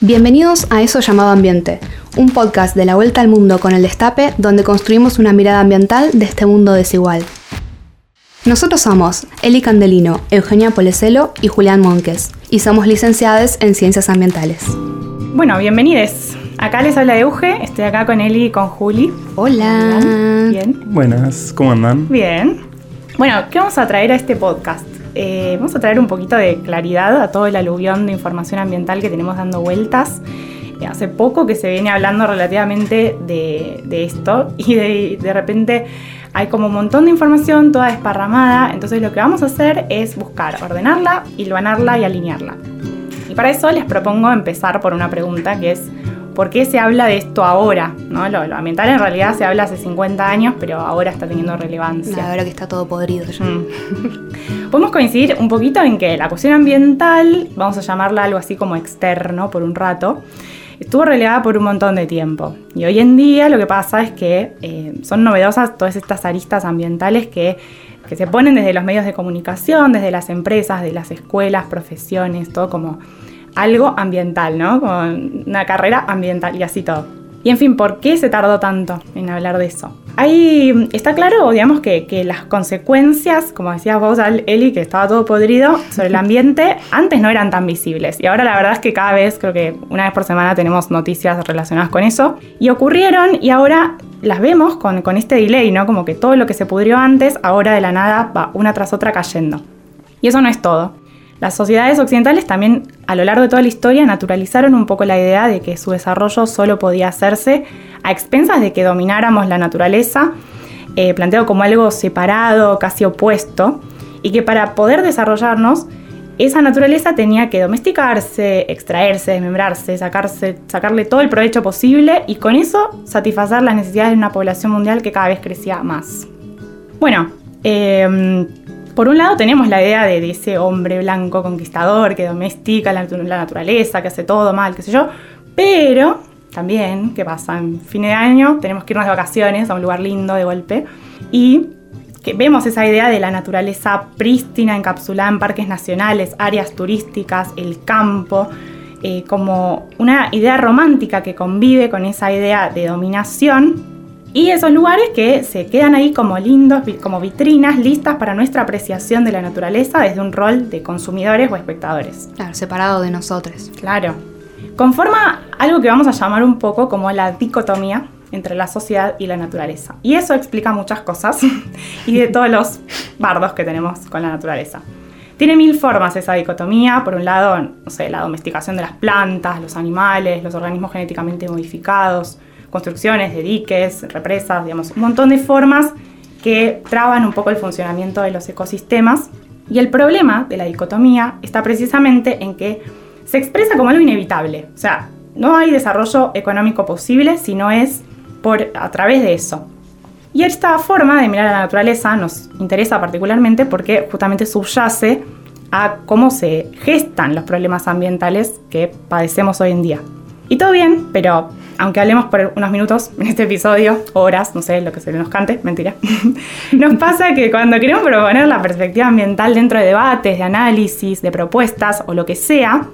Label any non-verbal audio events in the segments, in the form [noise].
Bienvenidos a Eso llamado Ambiente, un podcast de la vuelta al mundo con el destape donde construimos una mirada ambiental de este mundo desigual. Nosotros somos Eli Candelino, Eugenia Polecelo y Julián Monques, y somos licenciados en Ciencias Ambientales. Bueno, bienvenidos. Acá les habla Euge, estoy acá con Eli y con Juli. Hola. Bien. Buenas, ¿cómo andan? Bien. Bueno, ¿qué vamos a traer a este podcast? Eh, vamos a traer un poquito de claridad a todo el aluvión de información ambiental que tenemos dando vueltas. Eh, hace poco que se viene hablando relativamente de, esto [laughs] y de, de, repente hay como un montón de información toda desparramada, entonces lo que vamos a hacer es buscar, ordenarla, hilvanarla y alinearla. Y para eso les propongo empezar por una pregunta que es ¿por qué se habla de esto ahora? ¿No? Lo, ambiental en realidad se habla hace 50 años, pero ahora está teniendo relevancia. Ahora que está todo podrido ya. Mm. Podemos coincidir un poquito en que la cuestión ambiental, vamos a llamarla algo así como externo por un rato, estuvo relegada por un montón de tiempo. Y hoy en día lo que pasa es que eh, son novedosas todas estas aristas ambientales que, que se ponen desde los medios de comunicación, desde las empresas, de las escuelas, profesiones, todo como algo ambiental, ¿no? Con una carrera ambiental y así todo. Y en fin, ¿por qué se tardó tanto en hablar de eso? Ahí está claro, digamos, que, que, las consecuencias, como decías vos, Eli, que estaba todo podrido, sobre el [laughs] ambiente, antes no eran tan visibles. Y ahora la verdad es que cada vez, creo que una vez por semana tenemos noticias relacionadas con eso. Y ocurrieron y ahora las vemos con, con este delay, ¿no? Como que todo lo que se pudrió antes, ahora de la nada va una tras otra cayendo. Y eso no es todo. Las sociedades occidentales también a lo largo de toda la historia naturalizaron un poco la idea de que su desarrollo solo podía hacerse a expensas de que domináramos la naturaleza, eh, planteado como algo separado, casi opuesto, y que para poder desarrollarnos, esa naturaleza tenía que domesticarse, extraerse, desmembrarse, sacarse, sacarle todo el provecho posible y con eso satisfacer las necesidades de una población mundial que cada vez crecía más. Bueno, eh, por un lado tenemos la idea de, ese hombre blanco conquistador que domestica la, naturaleza, que hace todo mal, qué sé yo, pero también, ¿qué pasa? En fin de año tenemos que irnos de vacaciones a un lugar lindo de golpe y que vemos esa idea de la naturaleza prístina encapsulada en parques nacionales, áreas turísticas, el campo, eh, como una idea romántica que convive con esa idea de dominación y esos lugares que se quedan ahí como lindos, como vitrinas listas para nuestra apreciación de la naturaleza desde un rol de consumidores o espectadores. Claro, separado de nosotros. Claro. Conforma algo que vamos a llamar un poco como la dicotomía entre la sociedad y la naturaleza. Y eso explica muchas cosas [laughs] y de todos los bardos que tenemos con la naturaleza. Tiene mil formas esa dicotomía. Por un lado, no sé, la domesticación de las plantas, los animales, los organismos genéticamente modificados, construcciones de diques, represas, digamos, un montón de formas que traban un poco el funcionamiento de los ecosistemas. Y el problema de la dicotomía está precisamente en que se expresa como algo inevitable. O sea, no hay desarrollo económico posible si no es por, a través de eso. Y esta forma de mirar a la naturaleza nos interesa particularmente porque justamente subyace a cómo se gestan los problemas ambientales que padecemos hoy en día. Y todo bien, pero aunque hablemos por unos minutos [laughs] en este episodio, horas, no sé, lo que se nos cante, mentira, [laughs] nos pasa que cuando queremos proponer la perspectiva ambiental dentro de debates, de análisis, de propuestas o lo que sea,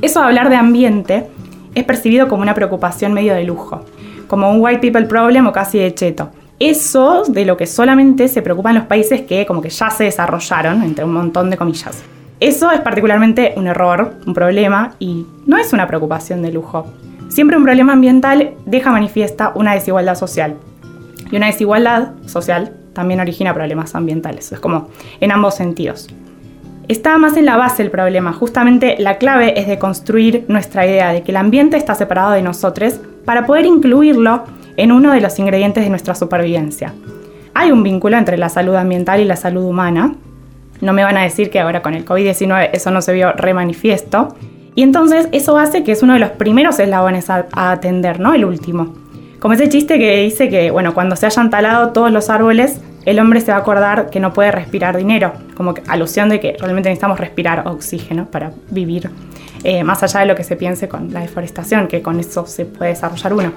eso de hablar de ambiente es percibido como una preocupación medio de lujo, como un white people problem o casi de cheto. Eso de lo que solamente se preocupan los países que como que ya se desarrollaron, entre un montón de comillas. Eso es particularmente un error, un problema y no es una preocupación de lujo. Siempre un problema ambiental deja manifiesta una desigualdad social. Y una desigualdad social también origina problemas ambientales. Es como en ambos sentidos. Está más en la base el problema. Justamente la clave es de construir nuestra idea de que el ambiente está separado de nosotros para poder incluirlo en uno de los ingredientes de nuestra supervivencia. Hay un vínculo entre la salud ambiental y la salud humana, no me van a decir que ahora con el COVID-19 eso no se vio remanifiesto. Y entonces eso hace que es uno de los primeros eslabones a, atender, ¿no? El último. Como ese chiste que dice que, bueno, cuando se hayan talado todos los árboles, el hombre se va a acordar que no puede respirar dinero, como que alusión de que realmente necesitamos respirar oxígeno para vivir, eh, más allá de lo que se piense con la deforestación, que con eso se puede desarrollar uno,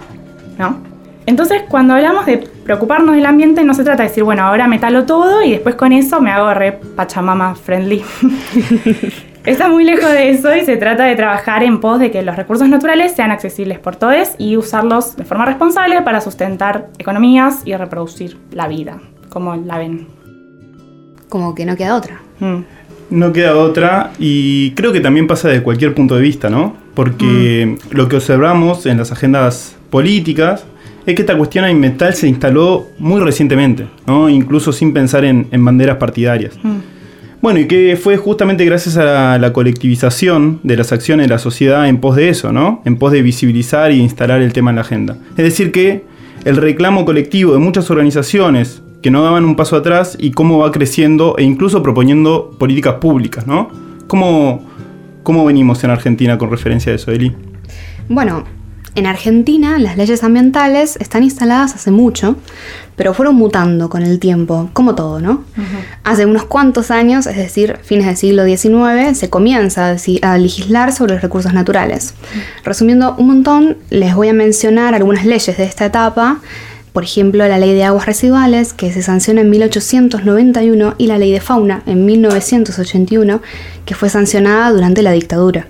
¿no? Entonces, cuando hablamos de preocuparnos del ambiente, no se trata de decir, bueno, ahora metalo todo y después con eso me hago re pachamama friendly. [laughs] Está muy lejos de eso y se trata de trabajar en pos de que los recursos naturales sean accesibles por todos y usarlos de forma responsable para sustentar economías y reproducir la vida, como la ven. Como que no queda otra. Mm. No queda otra y creo que también pasa de cualquier punto de vista, ¿no? Porque lo que observamos en las agendas políticas es que esta cuestión ambiental se instaló muy recientemente, ¿no? Incluso sin pensar en, en banderas partidarias. Mm. Bueno, y que fue justamente gracias a la, colectivización de las acciones de la sociedad en pos de eso, ¿no? En pos de visibilizar y instalar el tema en la agenda. Es decir, que el reclamo colectivo de muchas organizaciones que no daban un paso atrás y cómo va creciendo e incluso proponiendo políticas públicas, ¿no? ¿Cómo, cómo venimos en Argentina con referencia a eso, Eli? Bueno, en Argentina las leyes ambientales están instaladas hace mucho, pero fueron mutando con el tiempo, como todo, ¿no? Hace unos cuantos años, es decir, fines del siglo XIX, se comienza a legislar sobre los recursos naturales. Resumiendo un montón, les voy a mencionar algunas leyes de esta etapa. Por ejemplo, la ley de aguas residuales, que se sanciona en 1891, y la ley de fauna, en 1981, que fue sancionada durante la dictadura.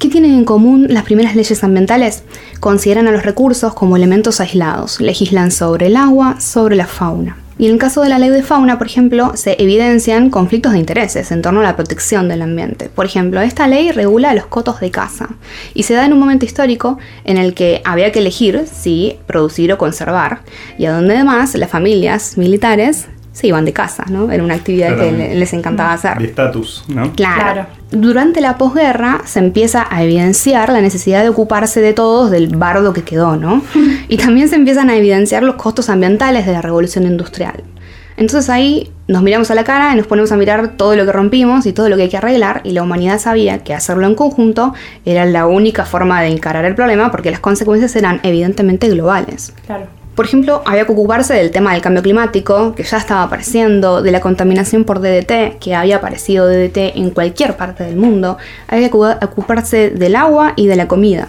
¿Qué tienen en común las primeras leyes ambientales? Consideran a los recursos como elementos aislados, legislan sobre el agua, sobre la fauna. Y en el caso de la ley de fauna, por ejemplo, se evidencian conflictos de intereses en torno a la protección del ambiente. Por ejemplo, esta ley regula los cotos de caza y se da en un momento histórico en el que había que elegir si producir o conservar, y a donde además las familias militares se iban de casa, ¿no? Era una actividad que Claramente. le- les encantaba hacer. De estatus, ¿no? Claro. Claro. Durante la posguerra se empieza a evidenciar la necesidad de ocuparse de todos del bardo que quedó, ¿no? [laughs] Y también se empiezan a evidenciar los costos ambientales de la revolución industrial. Entonces ahí nos miramos a la cara y nos ponemos a mirar todo lo que rompimos y todo lo que hay que arreglar y la humanidad sabía que hacerlo en conjunto era la única forma de encarar el problema porque las consecuencias eran evidentemente globales. Claro. Por ejemplo, había que ocuparse del tema del cambio climático, que ya estaba apareciendo, de la contaminación por DDT, que había aparecido DDT en cualquier parte del mundo, había que ocu- ocuparse del agua y de la comida.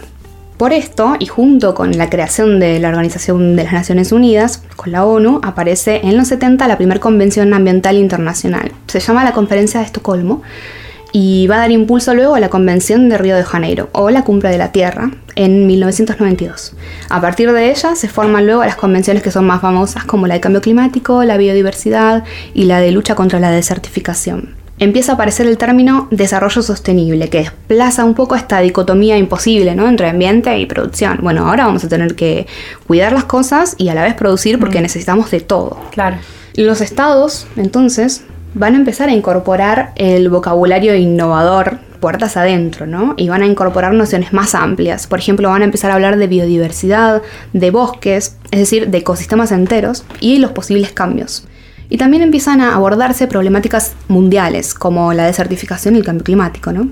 Por esto, y junto con la creación de la Organización de las Naciones Unidas, con la ONU, aparece en los 70 la primera Convención Ambiental Internacional. Se llama la Conferencia de Estocolmo y va a dar impulso luego a la Convención de Río de Janeiro o la Cumbre de la Tierra en 1992. A partir de ella se forman luego las convenciones que son más famosas como la de cambio climático, la biodiversidad y la de lucha contra la desertificación. Empieza a aparecer el término desarrollo sostenible, que desplaza un poco esta dicotomía imposible ¿no? entre ambiente y producción. Bueno, ahora vamos a tener que cuidar las cosas y a la vez producir porque necesitamos de todo. Claro. Los estados, entonces, van a empezar a incorporar el vocabulario innovador puertas adentro, ¿no? Y van a incorporar nociones más amplias. Por ejemplo, van a empezar a hablar de biodiversidad, de bosques, es decir, de ecosistemas enteros y los posibles cambios. Y también empiezan a abordarse problemáticas mundiales, como la desertificación y el cambio climático, ¿no?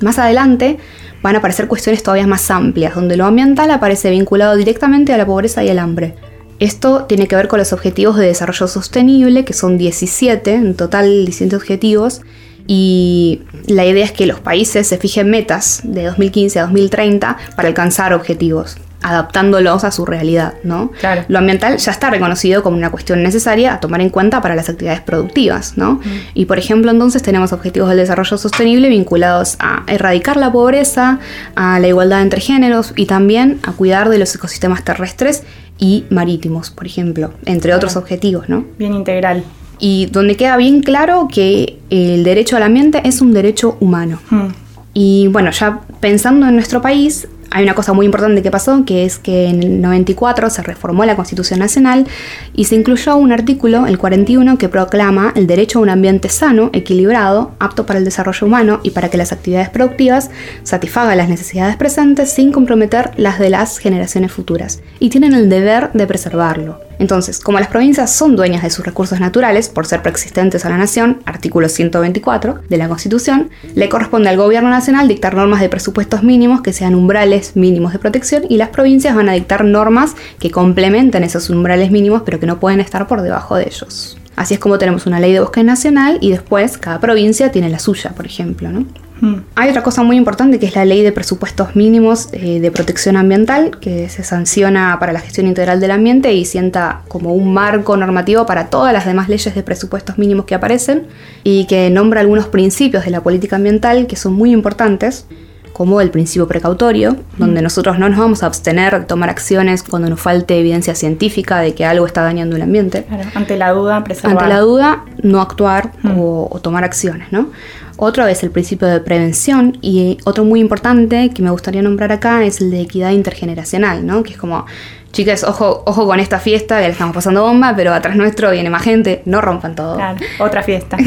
Más adelante van a aparecer cuestiones todavía más amplias, donde lo ambiental aparece vinculado directamente a la pobreza y el hambre. Esto tiene que ver con los objetivos de desarrollo sostenible, que son 17, en total 17 objetivos, y la idea es que los países se fijen metas de 2015 a 2030 para alcanzar objetivos, adaptándolos a su realidad, ¿no? Claro. Lo ambiental ya está reconocido como una cuestión necesaria a tomar en cuenta para las actividades productivas, ¿no? Y por ejemplo, entonces tenemos objetivos del desarrollo sostenible vinculados a erradicar la pobreza, a la igualdad entre géneros y también a cuidar de los ecosistemas terrestres y marítimos, por ejemplo, entre otros objetivos, ¿no? Bien integral. Y donde queda bien claro que el derecho al ambiente es un derecho humano. Mm. Y bueno, ya pensando en nuestro país, hay una cosa muy importante que pasó, que es que en el 94 se reformó la Constitución Nacional y se incluyó un artículo, el 41, que proclama el derecho a un ambiente sano, equilibrado, apto para el desarrollo humano y para que las actividades productivas satisfagan las necesidades presentes sin comprometer las de las generaciones futuras. Y tienen el deber de preservarlo. Entonces, como las provincias son dueñas de sus recursos naturales por ser preexistentes a la nación, artículo 124 de la Constitución, le corresponde al gobierno nacional dictar normas de presupuestos mínimos que sean umbrales mínimos de protección y las provincias van a dictar normas que complementen esos umbrales mínimos pero que no pueden estar por debajo de ellos. Así es como tenemos una ley de bosque nacional y después cada provincia tiene la suya, por ejemplo, ¿no? Mm. Hay otra cosa muy importante que es la ley de presupuestos mínimos eh, de protección ambiental, que se sanciona para la gestión integral del ambiente y sienta como un marco normativo para todas las demás leyes de presupuestos mínimos que aparecen y que nombra algunos principios de la política ambiental que son muy importantes como el principio precautorio, donde nosotros no nos vamos a abstener de tomar acciones cuando nos falte evidencia científica de que algo está dañando el ambiente. Claro, ante la duda, preservar. Ante la duda, no actuar o, o tomar acciones, ¿no? Otro es el principio de prevención y otro muy importante que me gustaría nombrar acá es el de equidad intergeneracional, ¿no? Que es como, chicas, ojo, ojo con esta fiesta, que le estamos pasando bomba, pero atrás nuestro viene más gente, no rompan todo. Claro, otra fiesta. [laughs]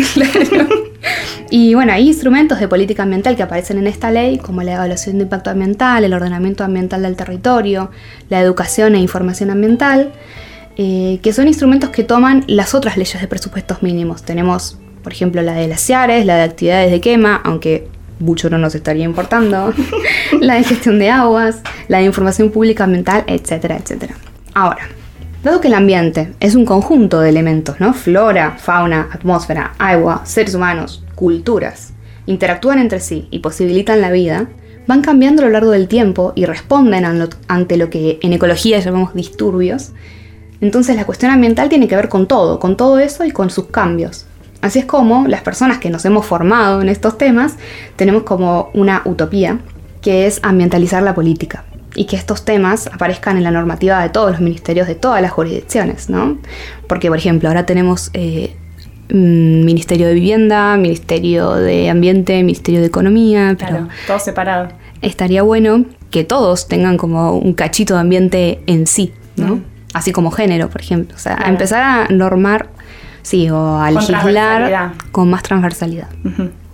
Y bueno, hay instrumentos de política ambiental que aparecen en esta ley, como la evaluación de impacto ambiental, el ordenamiento ambiental del territorio, la educación e información ambiental, eh, que son instrumentos que toman las otras leyes de presupuestos mínimos. Tenemos, por ejemplo, la de glaciares, la de actividades de quema, aunque mucho no nos estaría importando, [laughs] la de gestión de aguas, la de información pública ambiental, etcétera, etcétera. Ahora, Dado que el ambiente es un conjunto de elementos, ¿no? Flora, fauna, atmósfera, agua, seres humanos, culturas, interactúan entre sí y posibilitan la vida, van cambiando a lo largo del tiempo y responden ante lo que en ecología llamamos disturbios. Entonces la cuestión ambiental tiene que ver con todo, con todo eso y con sus cambios. Así es como las personas que nos hemos formado en estos temas tenemos como una utopía, que es ambientalizar la política y que estos temas aparezcan en la normativa de todos los ministerios de todas las jurisdicciones, ¿no? Porque, por ejemplo, ahora tenemos eh, Ministerio de Vivienda, Ministerio de Ambiente, Ministerio de Economía, pero Claro, todo separado. estaría bueno que todos tengan como un cachito de ambiente en sí, ¿no? Mm. Así como género, por ejemplo. O sea, Claro. empezar a normar, sí, o a legislar con más transversalidad.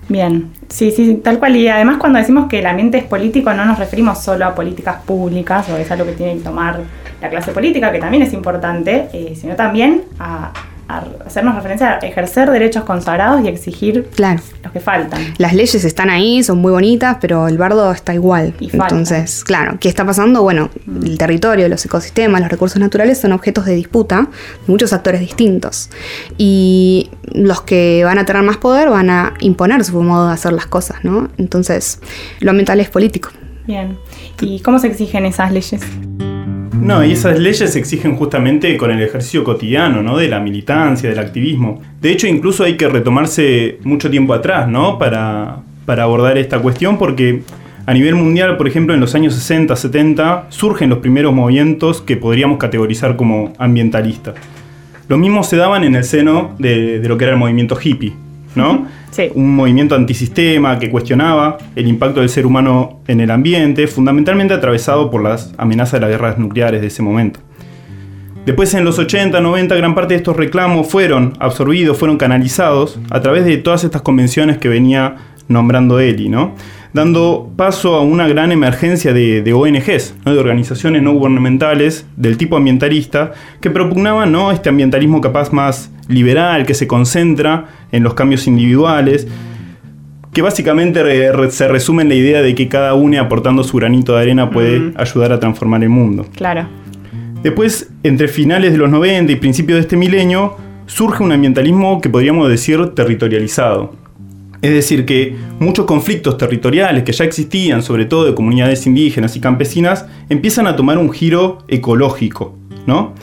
Bien, sí, sí, tal cual. Y además cuando decimos que el ambiente es político no nos referimos solo a políticas públicas o es algo que tiene que tomar la clase política, que también es importante, eh, sino también a, a hacernos referencia a ejercer derechos consagrados y exigir Claro. los que faltan. Las leyes están ahí, son muy bonitas, pero el bardo está igual. Y. Entonces, claro, ¿qué está pasando? Bueno, el territorio, los ecosistemas, los recursos naturales son objetos de disputa de muchos actores distintos. Y los que van a tener más poder van a imponer su modo de hacer las cosas, ¿no? Entonces, lo ambiental es político. Bien. ¿Y cómo se exigen esas leyes? No, y esas leyes se exigen justamente con el ejercicio cotidiano, ¿no? De la militancia, del activismo. De hecho, incluso hay que retomarse mucho tiempo atrás, ¿no? Para, para abordar esta cuestión, porque a nivel mundial, por ejemplo, en los años 60, 70, surgen los primeros movimientos que podríamos categorizar como ambientalistas. Los mismos se daban en el seno de, de lo que era el movimiento hippie, ¿no? Sí. un movimiento antisistema que cuestionaba el impacto del ser humano en el ambiente, fundamentalmente atravesado por las amenazas de las guerras nucleares de ese momento. Después en los 80, 90, gran parte de estos reclamos fueron absorbidos, fueron canalizados a través de todas estas convenciones que venía nombrando Eli, ¿no? Dando paso a una gran emergencia de, de ONGs, ¿no? de organizaciones no gubernamentales del tipo ambientalista, que propugnaban ¿no? este ambientalismo capaz más liberal, que se concentra en los cambios individuales, que básicamente re- re- se resume en la idea de que cada uno aportando su granito de arena puede ayudar a transformar el mundo. Claro. Después, entre finales de los 90 y principios de este milenio, surge un ambientalismo que podríamos decir territorializado. Es decir, que muchos conflictos territoriales que ya existían, sobre todo de comunidades indígenas y campesinas, empiezan a tomar un giro ecológico, ¿no?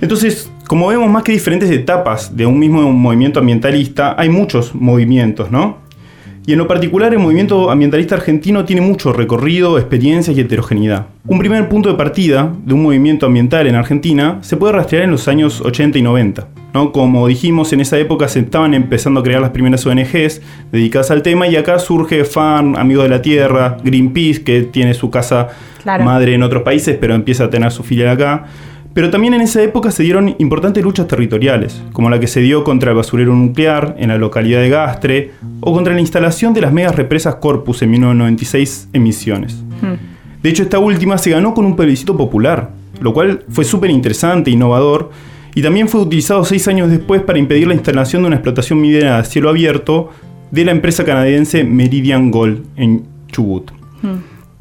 Entonces, como vemos más que diferentes etapas de un mismo movimiento ambientalista, hay muchos movimientos, ¿no? Y en lo particular, el movimiento ambientalista argentino tiene mucho recorrido, experiencias y heterogeneidad. Un primer punto de partida de un movimiento ambiental en Argentina se puede rastrear en los años 80 y 90. ¿No? Como dijimos, en esa época se estaban empezando a crear las primeras ONGs dedicadas al tema y acá surge FAN, Amigos de la Tierra, Greenpeace, que tiene su casa Claro. madre en otros países, pero empieza a tener su filial acá. Pero también en esa época se dieron importantes luchas territoriales, como la que se dio contra el basurero nuclear en la localidad de Gastre, o contra la instalación de las megas represas Corpus en 1996 en Misiones. De hecho, esta última se ganó con un plebiscito popular, lo cual fue súper interesante e innovador, y también fue utilizado seis años después para impedir la instalación de una explotación minera a cielo abierto de la empresa canadiense Meridian Gold en Chubut.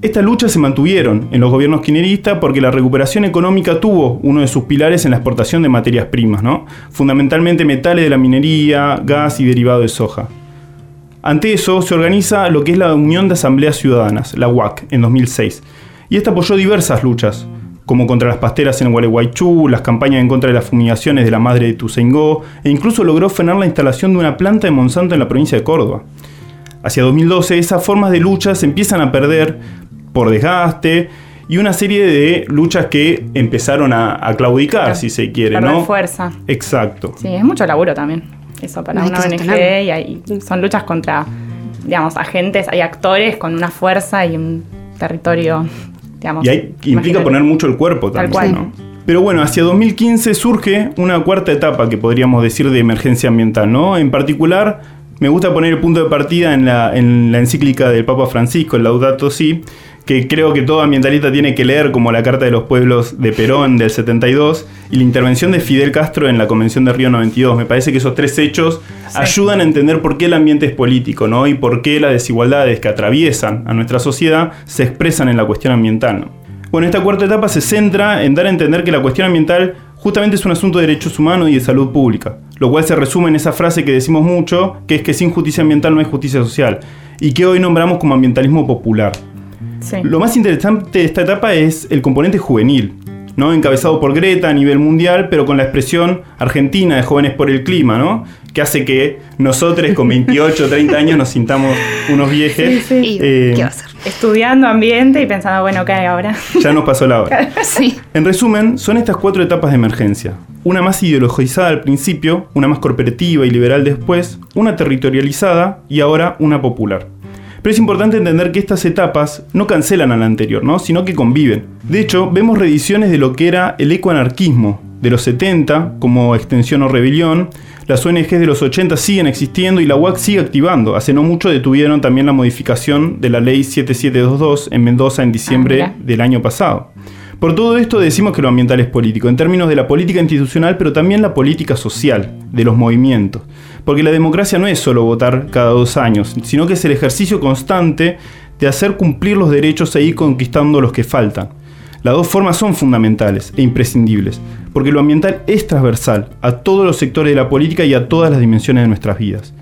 Estas luchas se mantuvieron en los gobiernos kirchneristas porque la recuperación económica tuvo uno de sus pilares en la exportación de materias primas, ¿no? fundamentalmente metales de la minería, gas y derivado de soja. Ante eso se organiza lo que es la Unión de Asambleas Ciudadanas, la UAC, en 2006. Y esta apoyó diversas luchas, como contra las pasteras en Gualeguaychú, las campañas en contra de las fumigaciones de la madre de Tucengó, e incluso logró frenar la instalación de una planta de Monsanto en la provincia de Córdoba. Hacia 2012 esas formas de lucha se empiezan a perder por desgaste y una serie de luchas que empezaron a, claudicar, si se quiere, ¿no? fuerza. Exacto. Sí, es mucho laburo también. Eso para Hay una ONG y hay- son luchas contra, digamos, agentes, hay actores con una fuerza y un territorio, digamos. Y hay, implica poner mucho el cuerpo Tal también, cual. ¿no? Pero bueno, hacia 2015 surge una cuarta etapa que podríamos decir de emergencia ambiental, ¿no? En particular, me gusta poner el punto de partida en la, en la encíclica del Papa Francisco, el Laudato Si, que creo que todo ambientalista tiene que leer, como la Carta de los Pueblos de Perón del 72 y la intervención de Fidel Castro en la Convención de Río 92. Me parece que esos tres hechos Sí. ayudan a entender por qué el ambiente es político, ¿no? Y por qué las desigualdades que atraviesan a nuestra sociedad se expresan en la cuestión ambiental, ¿no? Bueno, esta cuarta etapa se centra en dar a entender que la cuestión ambiental justamente es un asunto de derechos humanos y de salud pública, lo cual se resume en esa frase que decimos mucho, que es que sin justicia ambiental no hay justicia social, y que hoy nombramos como ambientalismo popular. Sí. Lo más interesante de esta etapa es el componente juvenil, ¿no? encabezado por Greta a nivel mundial, pero con la expresión argentina de jóvenes por el clima, ¿no? que hace que nosotros con 28 o 30 años nos sintamos unos viejes. Sí, sí. Y, Eh, ¿Qué va a ser? Estudiando ambiente y pensando, bueno, ¿qué hay ahora? Ya nos pasó la hora. [laughs] Sí. En resumen, son estas cuatro etapas de emergencia. Una más ideologizada al principio, una más corporativa y liberal después, una territorializada y ahora una popular. Pero es importante entender que estas etapas no cancelan a la anterior, ¿no? sino que conviven. De hecho, vemos reediciones de lo que era el ecoanarquismo de los 70, como Extensión o Rebelión. Las ONGs de los 80 siguen existiendo y la UAC sigue activando. Hace no mucho detuvieron también la modificación de la ley 7722 en Mendoza en diciembre Ah, del año pasado. Por todo esto decimos que lo ambiental es político, en términos de la política institucional, pero también la política social, de los movimientos. Porque la democracia no es solo votar cada dos años, sino que es el ejercicio constante de hacer cumplir los derechos e ir conquistando los que faltan. Las dos formas son fundamentales e imprescindibles, porque lo ambiental es transversal a todos los sectores de la política y a todas las dimensiones de nuestras vidas.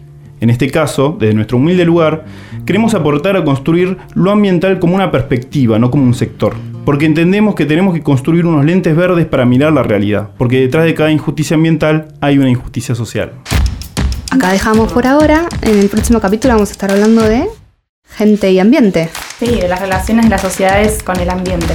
En este caso, desde nuestro humilde lugar, queremos aportar a construir lo ambiental como una perspectiva, no como un sector. Porque entendemos que tenemos que construir unos lentes verdes para mirar la realidad, porque detrás de cada injusticia ambiental hay una injusticia social. Acá dejamos por ahora. En el próximo capítulo vamos a estar hablando de gente y ambiente. Sí, de las relaciones de las sociedades con el ambiente.